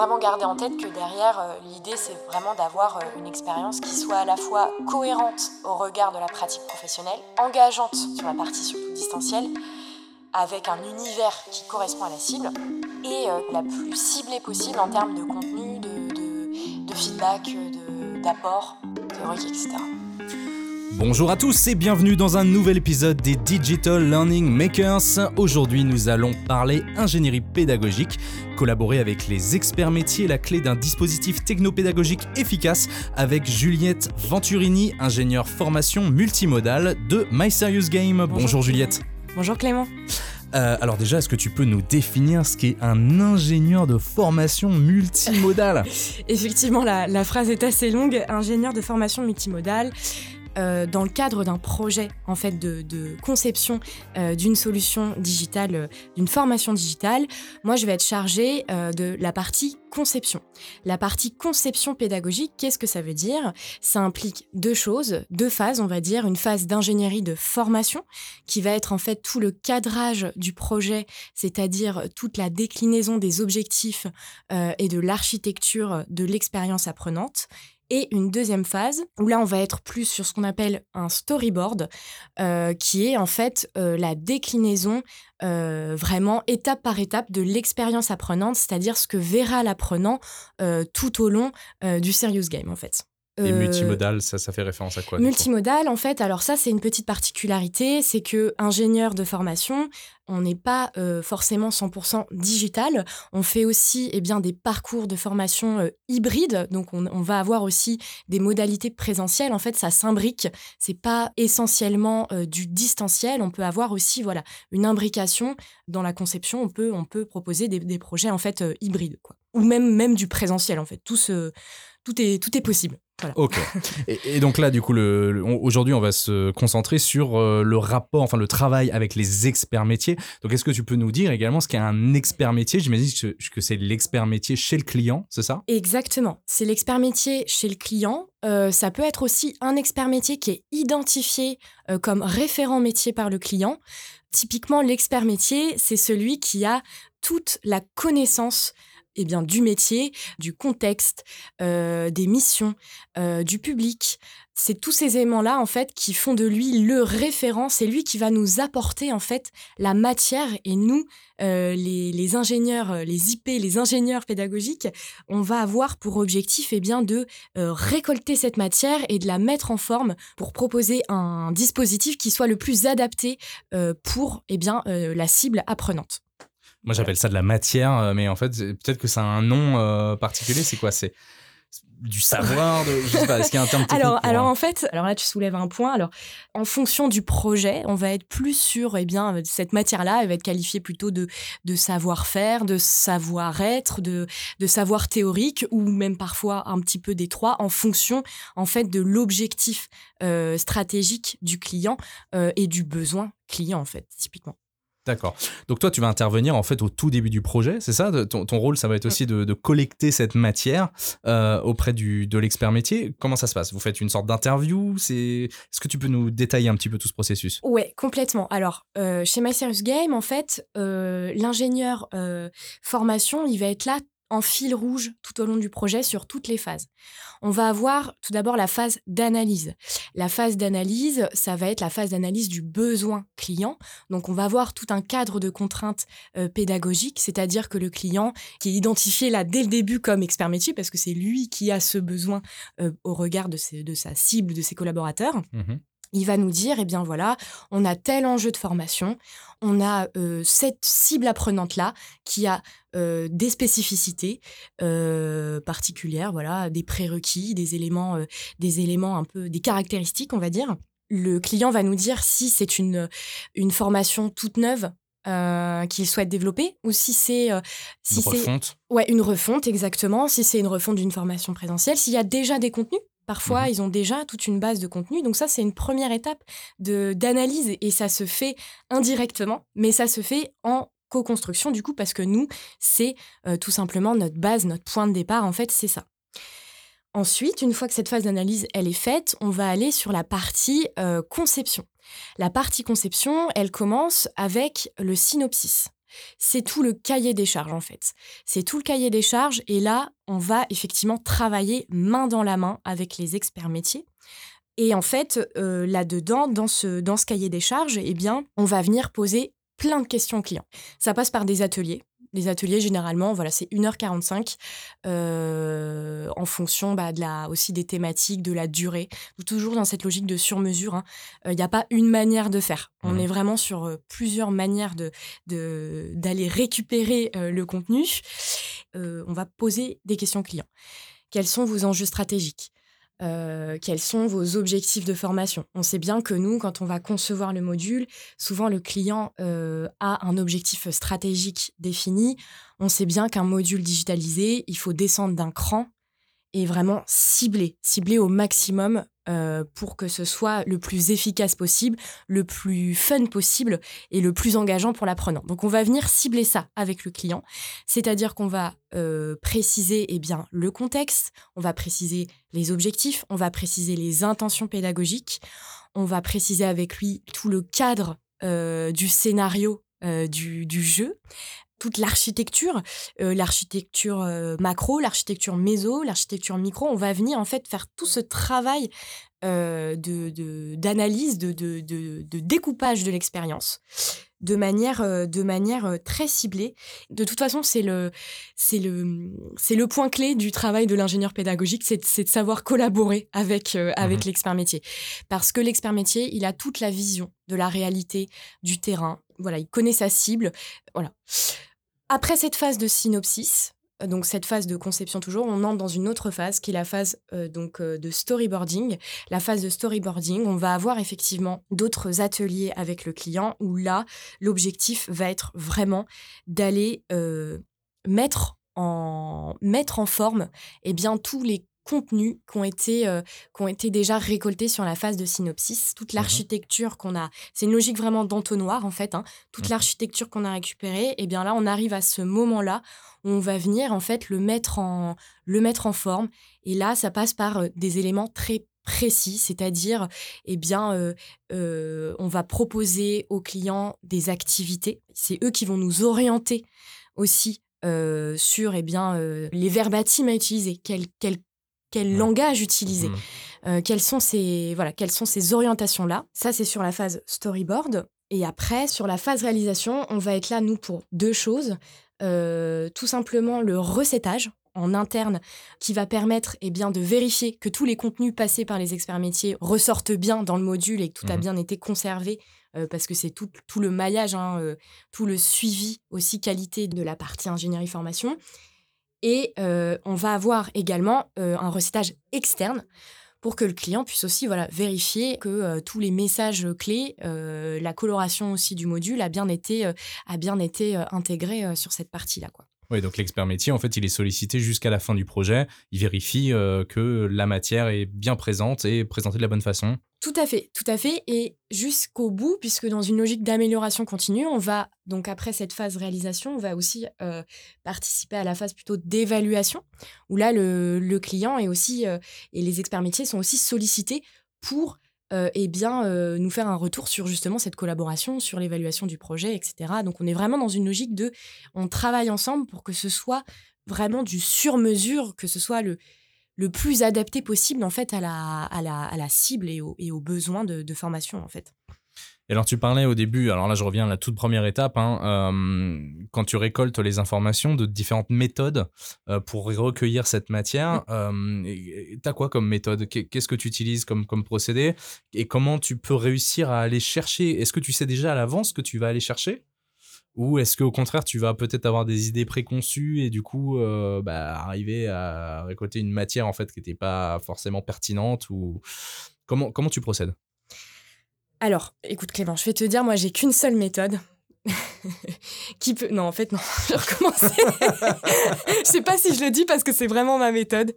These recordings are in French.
vraiment garder en tête que derrière, euh, l'idée, c'est vraiment d'avoir euh, une expérience qui soit à la fois cohérente au regard de la pratique professionnelle, engageante sur la partie surtout distancielle, avec un univers qui correspond à la cible, et euh, la plus ciblée possible en termes de contenu, de, de, de feedback, d'apport théorique, etc. Bonjour à tous et bienvenue dans un nouvel épisode des Digital Learning Makers. Aujourd'hui, nous allons parler ingénierie pédagogique, collaborer avec les experts métiers, la clé d'un dispositif technopédagogique efficace avec Juliette Venturini, ingénieure formation multimodale de My Serious Game. Bonjour, Juliette. Bonjour Clément. Euh, alors déjà, est-ce que tu peux nous définir ce qu'est un ingénieur de formation multimodale? Effectivement, la, la, phrase est assez longue. Ingénieur de formation multimodale, euh, dans le cadre d'un projet en fait de, conception euh, d'une solution digitale, euh, d'une formation digitale, moi je vais être chargée de la partie conception. La partie conception pédagogique, qu'est-ce que ça veut dire? Ça implique deux choses, deux phases, on va dire, une phase d'ingénierie de formation qui va être en fait tout le cadrage du projet, c'est-à-dire toute la déclinaison des objectifs et de l'architecture de l'expérience apprenante et une deuxième phase où là on va être plus sur ce qu'on appelle un storyboard euh, qui est en fait euh, la déclinaison euh, vraiment étape par étape de l'expérience apprenante, c'est-à-dire ce que verra l'apprenant tout au long du serious game en fait. Et multimodal, ça, ça fait référence à quoi Multimodal, en fait, alors ça, c'est une petite particularité, c'est que ingénieur de formation, on n'est pas euh, forcément 100% digital. On fait aussi eh bien, des parcours de formation euh, hybrides, donc on, va avoir aussi des modalités présentielles. En fait, ça s'imbrique. C'est pas essentiellement euh, du distanciel. On peut avoir aussi voilà une imbrication dans la conception. On peut, on peut proposer des, projets en fait hybrides, quoi. ou même même du présentiel en fait. Tout tout est tout est possible. Ok. Et, donc là, du coup, aujourd'hui, on va se concentrer sur euh, le rapport, enfin le travail avec les experts métiers. Donc, est-ce que tu peux nous dire également ce qu'est un expert métier? J'imagine que, que c'est l'expert métier chez le client, c'est ça? Exactement. C'est l'expert métier chez le client. Euh, ça peut être aussi un expert métier qui est identifié euh, comme référent métier par le client. Typiquement, l'expert métier, c'est celui qui a toute la connaissance eh bien, du métier, du contexte, euh, des missions, euh, du public. C'est tous ces éléments-là, en fait, qui font de lui le référent. C'est lui qui va nous apporter, en fait, la matière. Et nous, euh, les, ingénieurs, les IP, les ingénieurs pédagogiques, on va avoir pour objectif, eh bien, de récolter cette matière et de la mettre en forme pour proposer un dispositif qui soit le plus adapté pour, eh bien, la cible apprenante. Moi, j'appelle ça de la matière, euh, mais en fait, peut-être que ça a un nom euh, particulier. C'est quoi? C'est du savoir de, je sais pas, est-ce qu'il y a un terme technique alors, alors en fait, alors là tu soulèves un point. Alors en fonction du projet, on va être plus sur eh bien cette matière-là, elle va être qualifiée plutôt de de savoir-faire, de savoir-être, de de savoir théorique ou même parfois un petit peu des trois en fonction en fait de l'objectif euh, stratégique du client et du besoin client en fait typiquement. D'accord. Donc toi, tu vas intervenir en fait au tout début du projet, c'est ça? Ton, rôle, ça va être aussi de, collecter cette matière euh, auprès du, de l'expert métier. Comment ça se passe? Vous faites une sorte d'interview? C'est... Est-ce que tu peux nous détailler un petit peu tout ce processus? Oui, complètement. Alors, euh, chez My Serious Game, en fait, euh, l'ingénieur formation, il va être là en fil rouge tout au long du projet sur toutes les phases. On va avoir tout d'abord la phase d'analyse. La phase d'analyse, ça va être la phase d'analyse du besoin client. Donc on va avoir tout un cadre de contraintes euh, pédagogiques, c'est-à-dire que le client qui est identifié là dès le début comme expert métier, parce que c'est lui qui a ce besoin euh, au regard de, sa cible, de ses collaborateurs. Mmh il va nous dire, eh bien voilà, on a tel enjeu de formation, on a euh, cette cible apprenante-là qui a euh, des spécificités euh, particulières, voilà, des prérequis, des éléments, des éléments un peu, des caractéristiques, on va dire. Le client va nous dire si c'est une, une formation toute neuve qu'il souhaite développer ou si c'est si une refonte. Ouais, une refonte exactement, si c'est une refonte d'une formation présentielle, s'il y a déjà des contenus Parfois, mmh ils ont déjà toute une base de contenu. Donc ça, c'est une première étape d'analyse et ça se fait indirectement, mais ça se fait en co-construction du coup parce que nous, c'est euh, tout simplement notre base, notre point de départ. En fait, c'est ça. Ensuite, une fois que cette phase d'analyse elle est faite, on va aller sur la partie euh, conception. La partie conception, elle commence avec le synopsis. C'est tout le cahier des charges en fait. C'est tout le cahier des charges et là, on va effectivement travailler main dans la main avec les experts métiers. Et en fait, euh, là-dedans, dans ce, dans ce cahier des charges, eh bien, on va venir poser plein de questions aux clients. Ça passe par des ateliers les ateliers, généralement, voilà, c'est 1h45 euh, en fonction bah, de la, aussi des thématiques, de la durée. Toujours dans cette logique de sur-mesure. Hein. Il n'y a pas une manière de faire. On mmh est vraiment sur euh, plusieurs manières d'aller de, d'aller récupérer euh, le contenu. on va poser des questions clients. Quels sont vos enjeux stratégiques? Euh, quels sont vos objectifs de formation. On sait bien que nous, quand on va concevoir le module, souvent le client euh, a un objectif stratégique défini. On sait bien qu'un module digitalisé, il faut descendre d'un cran et vraiment cibler, cibler au maximum euh, pour que ce soit le plus efficace possible, le plus fun possible et le plus engageant pour l'apprenant. Donc on va venir cibler ça avec le client, c'est-à-dire qu'on va euh, préciser eh bien, le contexte, on va préciser les objectifs, on va préciser les intentions pédagogiques, on va préciser avec lui tout le cadre euh, du scénario du, du, jeu toute l'architecture, euh, l'architecture euh, macro, l'architecture méso, l'architecture micro. On va venir en fait faire tout ce travail euh, de d'analyse, de, de, de, découpage de l'expérience de manière, de manière très ciblée. De toute façon, c'est le, c'est le, c'est le point clé du travail de l'ingénieur pédagogique, c'est, de savoir collaborer avec, avec mmh l'expert métier. Parce que l'expert métier, il a toute la vision de la réalité, du terrain. Voilà, il connaît sa cible. Voilà. Après cette phase de synopsis, euh, donc cette phase de conception toujours, on entre dans une autre phase qui est la phase euh, donc euh, de storyboarding. La phase de storyboarding, on va avoir effectivement d'autres ateliers avec le client où là l'objectif va être vraiment d'aller mettre en mettre en forme eh bien tous les contenus qui ont été, euh, qui ont été déjà récoltés sur la phase de synopsis. Toute mmh l'architecture qu'on a, c'est une logique vraiment d'entonnoir en fait. Hein. Toute mmh l'architecture qu'on a récupérée, et eh bien là, on arrive à ce moment-là où on va venir en fait le mettre en, le mettre en forme. Et là, ça passe par euh, des éléments très précis, c'est-à-dire, eh bien, euh, on va proposer aux clients des activités. C'est eux qui vont nous orienter aussi sur eh bien, les verbatims à utiliser, quel, quel quel langage utiliser, mmh. euh, quelles sont ces voilà, quelles sont ces orientations là. Ça c'est sur la phase storyboard. Et après, sur la phase réalisation, on va être là, nous, pour deux choses. Euh, tout simplement le recettage en interne qui va permettre eh bien, de vérifier que tous les contenus passés par les experts métiers ressortent bien dans le module et que tout a mmh bien été conservé euh, parce que c'est tout, tout, le maillage, hein, tout le suivi aussi qualité de la partie ingénierie formation. Et euh, on va avoir également euh, un recettage externe pour que le client puisse aussi voilà, vérifier que euh, tous les messages clés, la coloration aussi du module a bien été, a bien été intégrée sur cette partie-là. Quoi. Oui, donc l'expert métier, en fait, il est sollicité jusqu'à la fin du projet. Il vérifie que la matière est bien présente et présentée de la bonne façon. Tout à fait, tout à fait. Et jusqu'au bout, puisque dans une logique d'amélioration continue, on va, donc après cette phase réalisation, on va aussi euh, participer à la phase plutôt d'évaluation, où là, le, client et aussi, euh, et les experts métiers sont aussi sollicités pour euh, eh bien, nous faire un retour sur justement cette collaboration, sur l'évaluation du projet, etc. Donc, on est vraiment dans une logique de, on travaille ensemble pour que ce soit vraiment du sur-mesure, que ce soit le, le plus adapté possible en fait à la, à la, à la cible et, et aux besoins de, de formation en fait. Et alors, tu parlais au début, alors là, je reviens à la toute première étape, hein, euh, quand tu récoltes les informations de différentes méthodes euh, pour recueillir cette matière, euh, tu as quoi comme méthode? Qu'est-ce que tu utilises comme, comme procédé? Et comment tu peux réussir à aller chercher? Est-ce que tu sais déjà à l'avance que tu vas aller chercher? Ou est-ce qu'au contraire, tu vas peut-être avoir des idées préconçues et du coup, bah, arriver à récolter une matière en fait qui n'était pas forcément pertinente ou comment, comment tu procèdes? Alors, écoute Clément, je vais te dire, moi, j'ai qu'une seule méthode. qui peut. Non, en fait, non, je vais recommencer. je sais pas si je le dis parce que c'est vraiment ma méthode.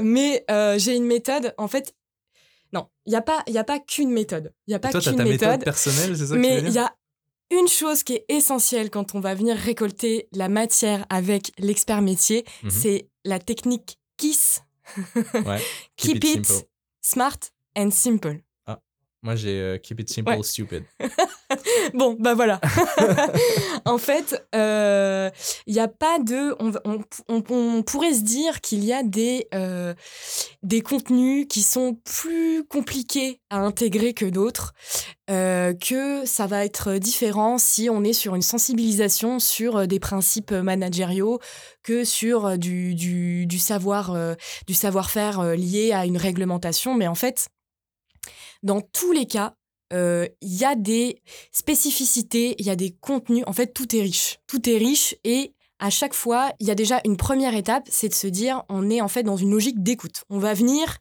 Mais euh, j'ai une méthode, en fait. Non, il n'y a pas, y a pas qu'une méthode. Il n'y a pas qu'une méthode. méthode personnelle, c'est ça Mais il y a une chose qui est essentielle quand on va venir récolter la matière avec l'expert métier, mhm. c'est la technique KISS. ouais. Keep, it, smart and simple. Moi, j'ai euh, Keep It Simple, Stupid. bon, bah voilà. en fait, il euh, n'y a pas de. On, pourrait se dire qu'il y a des, euh, des contenus qui sont plus compliqués à intégrer que d'autres, euh, que ça va être différent si on est sur une sensibilisation sur des principes managériaux que sur du, du, du savoir du savoir-faire lié à une réglementation. Mais en fait, dans tous les cas, il y a des spécificités, il y a des contenus. En fait, tout est riche. Tout est riche et à chaque fois, il y a déjà une première étape, c'est de se dire, on est en fait dans une logique d'écoute. On va venir,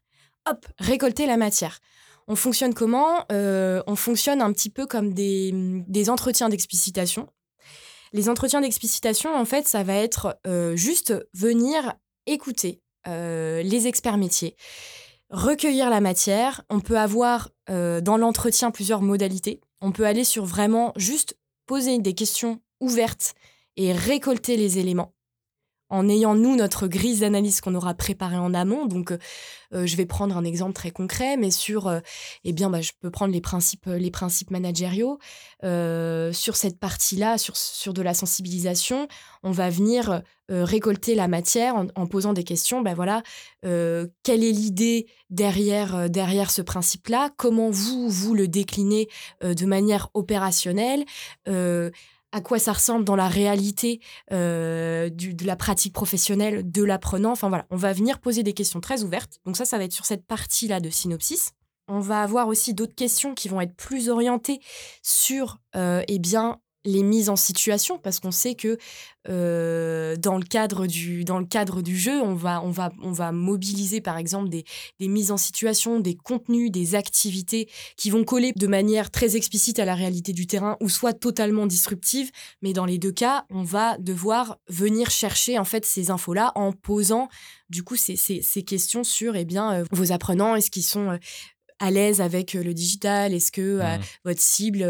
hop, récolter la matière. On fonctionne comment? On fonctionne un petit peu comme des, des entretiens d'explicitation. Les entretiens d'explicitation, en fait, ça va être juste venir écouter les experts métiers recueillir la matière. On peut avoir euh, dans l'entretien plusieurs modalités. On peut aller sur vraiment juste poser des questions ouvertes et récolter les éléments en ayant, nous, notre grille d'analyse qu'on aura préparée en amont. Donc, euh, euh, je vais prendre un exemple très concret, mais sur, euh, eh bien, bah, je peux prendre les principes, les principes managériaux. sur cette partie-là, sur, sur de la sensibilisation, on va venir récolter la matière en, posant des questions. Ben voilà, quelle est l'idée derrière, derrière ce principe-là? Comment vous, vous le déclinez de manière opérationnelle? À quoi ça ressemble dans la réalité euh, de la pratique professionnelle de l'apprenant. Enfin voilà, on va venir poser des questions très ouvertes. Donc ça, ça va être sur cette partie-là de synopsis. On va avoir aussi d'autres questions qui vont être plus orientées sur euh, eh bien, les mises en situation parce qu'on sait que euh, dans, le cadre du, dans le cadre du jeu, on va, on va, on va mobiliser par exemple des, des mises en situation, des contenus, des activités qui vont coller de manière très explicite à la réalité du terrain ou soit totalement disruptive. Mais dans les deux cas, on va devoir venir chercher en fait ces infos-là en posant du coup ces, ces, ces questions sur eh bien, euh, vos apprenants, est-ce qu'ils sont... Euh, à l'aise avec le digital? Est-ce que mmh. votre cible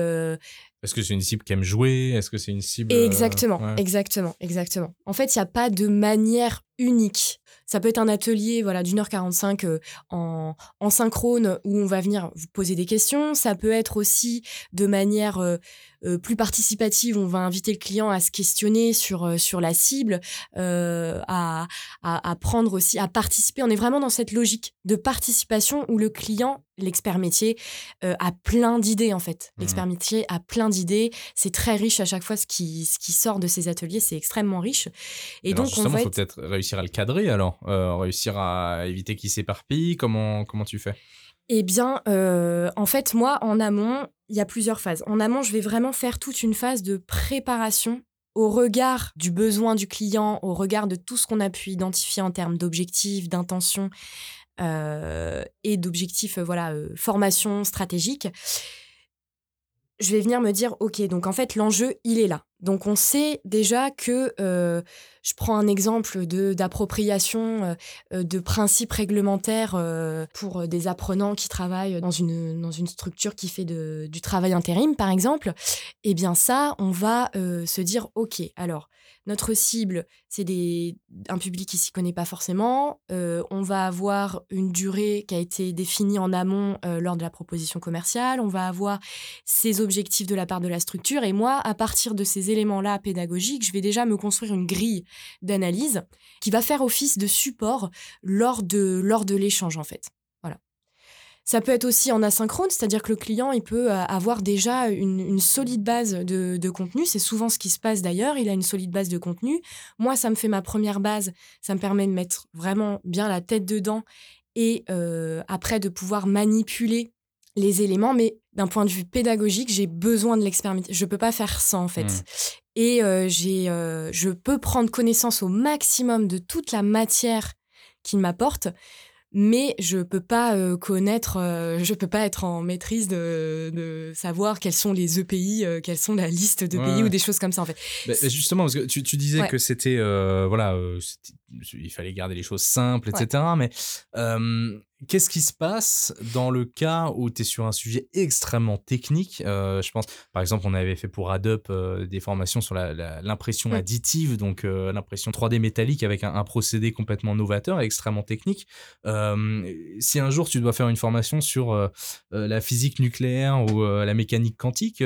est-ce que c'est une cible qui aime jouer? Est-ce que c'est une cible. Exactement, exactement, exactement. En fait, il n'y a pas de manière unique. Ça peut être un atelier voilà, d'une heure 45 euh, en, en, synchrone où on va venir vous poser des questions. Ça peut être aussi de manière euh, euh, plus participative, on va inviter le client à se questionner sur, sur la cible, à, à, à, prendre aussi, à participer. On est vraiment dans cette logique de participation où le client, l'expert métier, a plein d'idées en fait. Mmh. L'expert métier a plein d'idées. C'est très riche à chaque fois ce qui, ce qui sort de ces ateliers, c'est extrêmement riche. Et donc, on va peut-être réussir à le cadrer alors euh, Réussir à éviter qu'il s'éparpille comment, comment tu fais? Eh bien, euh, en fait, moi, en amont, il y a plusieurs phases. En amont, je vais vraiment faire toute une phase de préparation au regard du besoin du client, au regard de tout ce qu'on a pu identifier en termes d'objectifs, d'intentions euh, et d'objectifs, voilà, formation stratégique je vais venir me dire, OK, donc en fait, l'enjeu, il est là. Donc on sait déjà que, euh, je prends un exemple de, d'appropriation euh, de principes réglementaires euh, pour des apprenants qui travaillent dans une, dans une structure qui fait de, du travail intérim, par exemple. Eh bien ça, on va se dire, OK, alors notre cible, c'est un public qui s'y connaît pas forcément. On va avoir une durée qui a été définie en amont lors de la proposition commerciale. On va avoir ses objectifs de la part de la structure. Et moi, à partir de ces éléments-là pédagogiques, je vais déjà me construire une grille d'analyse qui va faire office de support lors de, lors de l'échange, en fait. Ça peut être aussi en asynchrone, c'est-à-dire que le client, il peut euh, avoir déjà une, solide base de, contenu. C'est souvent ce qui se passe d'ailleurs. Il a une solide base de contenu. Moi, ça me fait ma première base. Ça me permet de mettre vraiment bien la tête dedans et euh, après de pouvoir manipuler les éléments. Mais d'un point de vue pédagogique, j'ai besoin de l'expérimentation. Je ne peux pas faire sans, en fait. Mmh. Et euh, j'ai, je peux prendre connaissance au maximum de toute la matière qu'il m'apporte mais je peux pas euh, connaître, euh, je peux pas être en maîtrise de, de savoir quels sont les EPI, euh, quelles sont la liste de pays ou des choses comme ça en fait. justement, parce que tu, tu disais que c'était voilà, il fallait garder les choses simples, etc. Mais Qu'est-ce qui se passe dans le cas où tu es sur un sujet extrêmement technique? Euh, Je pense, par exemple, on avait fait pour Adobe euh, des formations sur l'impression additive, donc euh, l'impression 3D métallique avec un, procédé complètement novateur et extrêmement technique. si un jour tu dois faire une formation sur la physique nucléaire ou la mécanique quantique,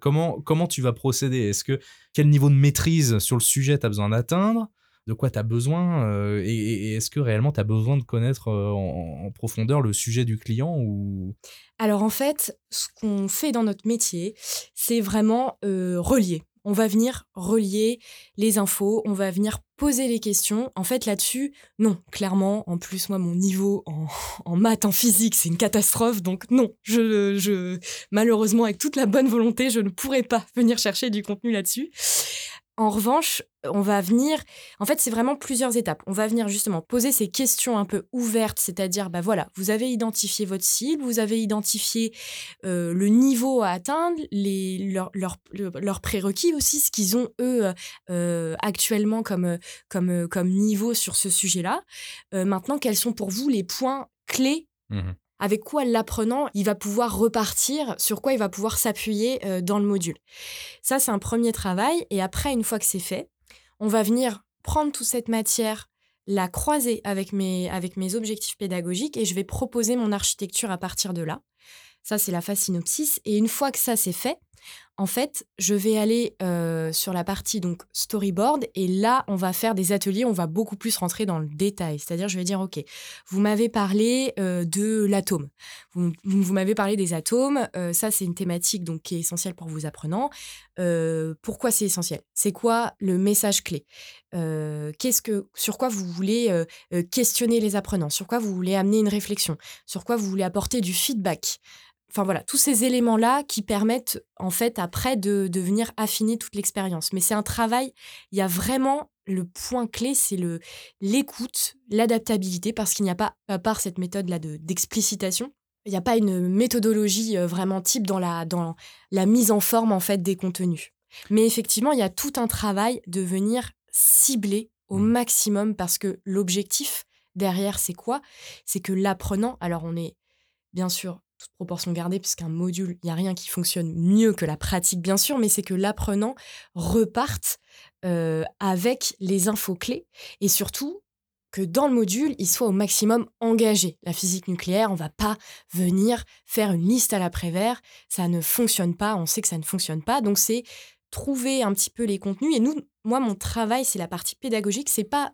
comment, comment tu vas procéder? Est-ce que quel niveau de maîtrise sur le sujet tu as besoin d'atteindre? De quoi tu as besoin euh, et, est-ce que réellement tu as besoin de connaître euh, en, profondeur le sujet du client ou? Alors en fait, ce qu'on fait dans notre métier, c'est vraiment euh, relier. On va venir relier les infos, on va venir poser les questions. En fait, là-dessus, non, clairement, en plus, moi, mon niveau en, maths, en physique, c'est une catastrophe. Donc, non, je, je, malheureusement, avec toute la bonne volonté, je ne pourrais pas venir chercher du contenu là-dessus. En revanche, on va venir, en fait, c'est vraiment plusieurs étapes. On va venir justement poser ces questions un peu ouvertes, c'est-à-dire, bah voilà, vous avez identifié votre cible, vous avez identifié euh, le niveau à atteindre, les, leurs prérequis aussi, ce qu'ils ont eux euh, actuellement comme, comme, comme niveau sur ce sujet-là. Euh, maintenant, quels sont pour vous les points clés mmh avec quoi l'apprenant, il va pouvoir repartir, sur quoi il va pouvoir s'appuyer euh, dans le module. Ça, c'est un premier travail. Et après, une fois que c'est fait, on va venir prendre toute cette matière, la croiser avec mes, avec mes objectifs pédagogiques et je vais proposer mon architecture à partir de là. Ça, c'est la phase synopsis. Et une fois que ça, c'est fait, en fait, je vais aller euh, sur la partie donc storyboard et là, on va faire des ateliers, on va beaucoup plus rentrer dans le détail. C'est-à-dire, je vais dire, OK, vous m'avez parlé euh, de l'atome. Vous, m'avez parlé des atomes. Euh, ça, c'est une thématique donc, qui est essentielle pour vos apprenants. pourquoi c'est essentiel? C'est quoi le message clé? Qu'est-ce que, Sur quoi vous voulez questionner les apprenants? Sur quoi vous voulez amener une réflexion? Sur quoi vous voulez apporter du feedback? Enfin voilà, tous ces éléments-là qui permettent en fait après de, de venir affiner toute l'expérience. Mais c'est un travail, il y a vraiment le point clé, c'est le l'écoute, l'adaptabilité, parce qu'il n'y a pas, à part cette méthode-là d'explicitation, il n'y a pas une méthodologie euh, vraiment type dans la, dans la mise en forme en fait des contenus. Mais effectivement, il y a tout un travail de venir cibler au mmh. maximum parce que l'objectif derrière, c'est quoi? C'est que l'apprenant, alors on est bien sûr proportion gardée, puisqu'un module, il n'y a rien qui fonctionne mieux que la pratique, bien sûr, mais c'est que l'apprenant reparte euh, avec les infos clés et surtout que dans le module, il soit au maximum engagé. La physique nucléaire, on va pas venir faire une liste à l'après-vert, ça ne fonctionne pas, on sait que ça ne fonctionne pas, donc c'est trouver un petit peu les contenus. Et nous, moi, mon travail, c'est la partie pédagogique, c'est pas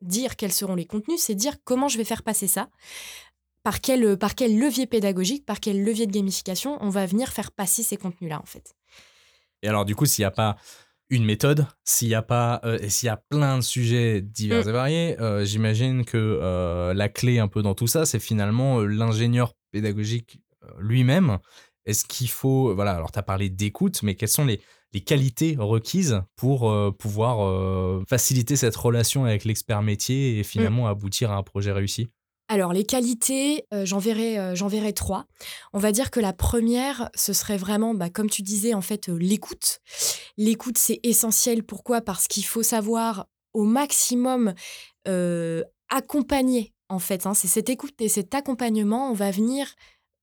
dire quels seront les contenus, c'est dire comment je vais faire passer ça par quel, euh, par quel levier pédagogique, par quel levier de gamification on va venir faire passer ces contenus-là, en fait. Et alors, du coup, s'il n'y a pas une méthode, s'il y a pas, euh, s'il y a plein de sujets divers mm. et variés, euh, j'imagine que la clé un peu dans tout ça, c'est finalement l'ingénieur pédagogique lui-même. Est-ce qu'il faut, voilà, alors tu as parlé d'écoute, mais quelles sont les, les qualités requises pour pouvoir faciliter cette relation avec l'expert métier et finalement mm. aboutir à un projet réussi? Alors, les qualités, euh, j'en verrai, euh, j'en verrai trois. On va dire que la première, ce serait vraiment, bah, comme tu disais, en fait, euh, l'écoute. L'écoute, c'est essentiel. Pourquoi? Parce qu'il faut savoir au maximum accompagner, en fait. Hein. C'est cette écoute et cet accompagnement, on va venir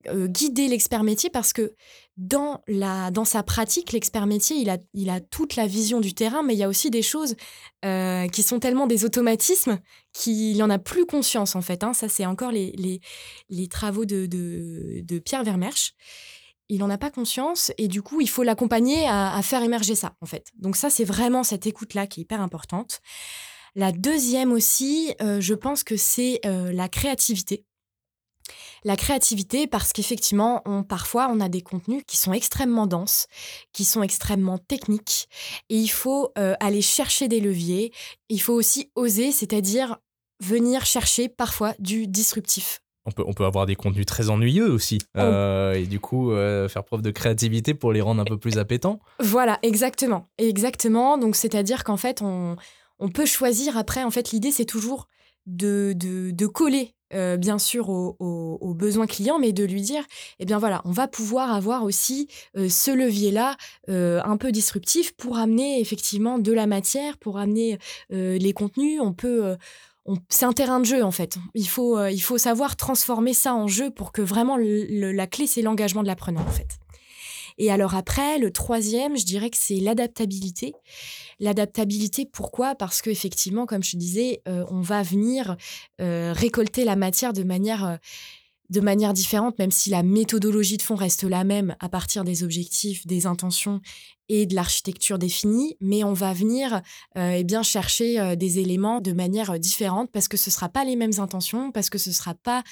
euh, guider l'expert métier parce que dans, la, dans sa pratique, l'expert métier, il a, il a toute la vision du terrain, mais il y a aussi des choses euh, qui sont tellement des automatismes qu'il n'en a plus conscience en fait. Hein. Ça, c'est encore les, les, les travaux de, de, de, Pierre Vermersch. Il n'en a pas conscience et du coup, il faut l'accompagner à, faire émerger ça en fait. Donc ça, c'est vraiment cette écoute-là qui est hyper importante. La deuxième aussi, euh, je pense que c'est la créativité la créativité parce qu'effectivement, on, parfois, on a des contenus qui sont extrêmement denses, qui sont extrêmement techniques, et il faut euh, aller chercher des leviers. Il faut aussi oser, c'est-à-dire venir chercher parfois du disruptif. On peut, on peut avoir des contenus très ennuyeux aussi, oh. euh, et du coup euh, faire preuve de créativité pour les rendre un peu plus appétants. Voilà, exactement, exactement. Donc c'est-à-dire qu'en fait, on, on peut choisir après. En fait, l'idée c'est toujours de, de, de coller euh, bien sûr aux, besoins clients, mais de lui dire, eh bien voilà, on va pouvoir avoir aussi euh, ce levier-là euh, un peu disruptif pour amener effectivement de la matière, pour amener les contenus. On peut, c'est un terrain de jeu en fait. Il faut, il faut savoir transformer ça en jeu pour que vraiment la clé, c'est l'engagement de l'apprenant en fait. Et alors après, le troisième, je dirais que c'est l'adaptabilité. L'adaptabilité, pourquoi? Parce qu'effectivement, comme je disais, on va venir récolter la matière de manière de manière différente, même si la méthodologie de fond reste la même à partir des objectifs, des intentions et de l'architecture définie, mais on va venir euh, eh bien chercher euh, des éléments de manière euh, différente parce que ce ne sera pas les mêmes intentions, parce que ce sera pas,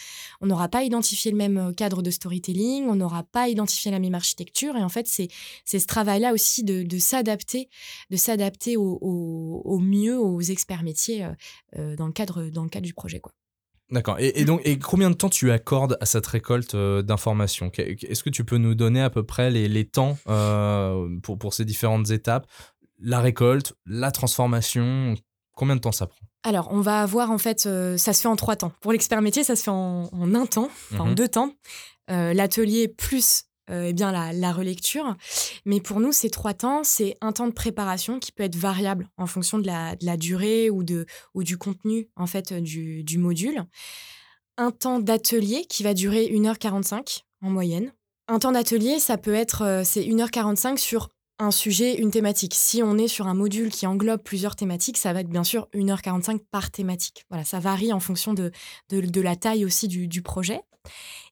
on n'aura pas identifié le même cadre de storytelling, on n'aura pas identifié la même architecture, et en fait c'est ce travail-là aussi de, de s'adapter, de s'adapter au, au, mieux aux experts métiers dans le cadre dans le cadre du projet quoi. D'accord. Et, donc, et combien de temps tu accordes à cette récolte euh, d'informations? Est-ce que tu peux nous donner à peu près les, temps euh, pour, pour ces différentes étapes? La récolte, la transformation, combien de temps ça prend? Alors, on va avoir en fait, euh, ça se fait en trois temps. Pour l'expert métier, ça se fait en, un temps, en mmh deux temps. L'atelier plus euh, eh bien la, relecture. Mais pour nous, ces trois temps, c'est un temps de préparation qui peut être variable en fonction de la, durée ou, de, ou du contenu en fait du, module. Un temps d'atelier qui va durer 1h45 en moyenne. Un temps d'atelier, ça peut être euh, c'est 1h45 sur un sujet, une thématique. Si on est sur un module qui englobe plusieurs thématiques, ça va être bien sûr 1h45 par thématique. Voilà, ça varie en fonction de, de, la taille aussi du projet.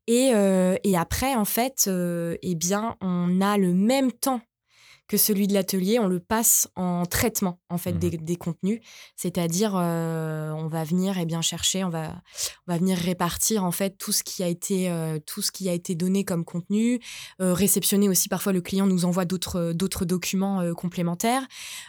Et, euh, et après, en fait, euh, eh bien, on a le même temps que celui de l'atelier, on le passe en traitement en fait des, mmh contenus, c'est-à-dire euh, on va venir et eh bien chercher, on va on va venir répartir en fait tout ce qui a été euh, tout ce qui a été donné comme contenu, euh, réceptionner aussi parfois le client nous envoie d'autres d'autres documents complémentaires,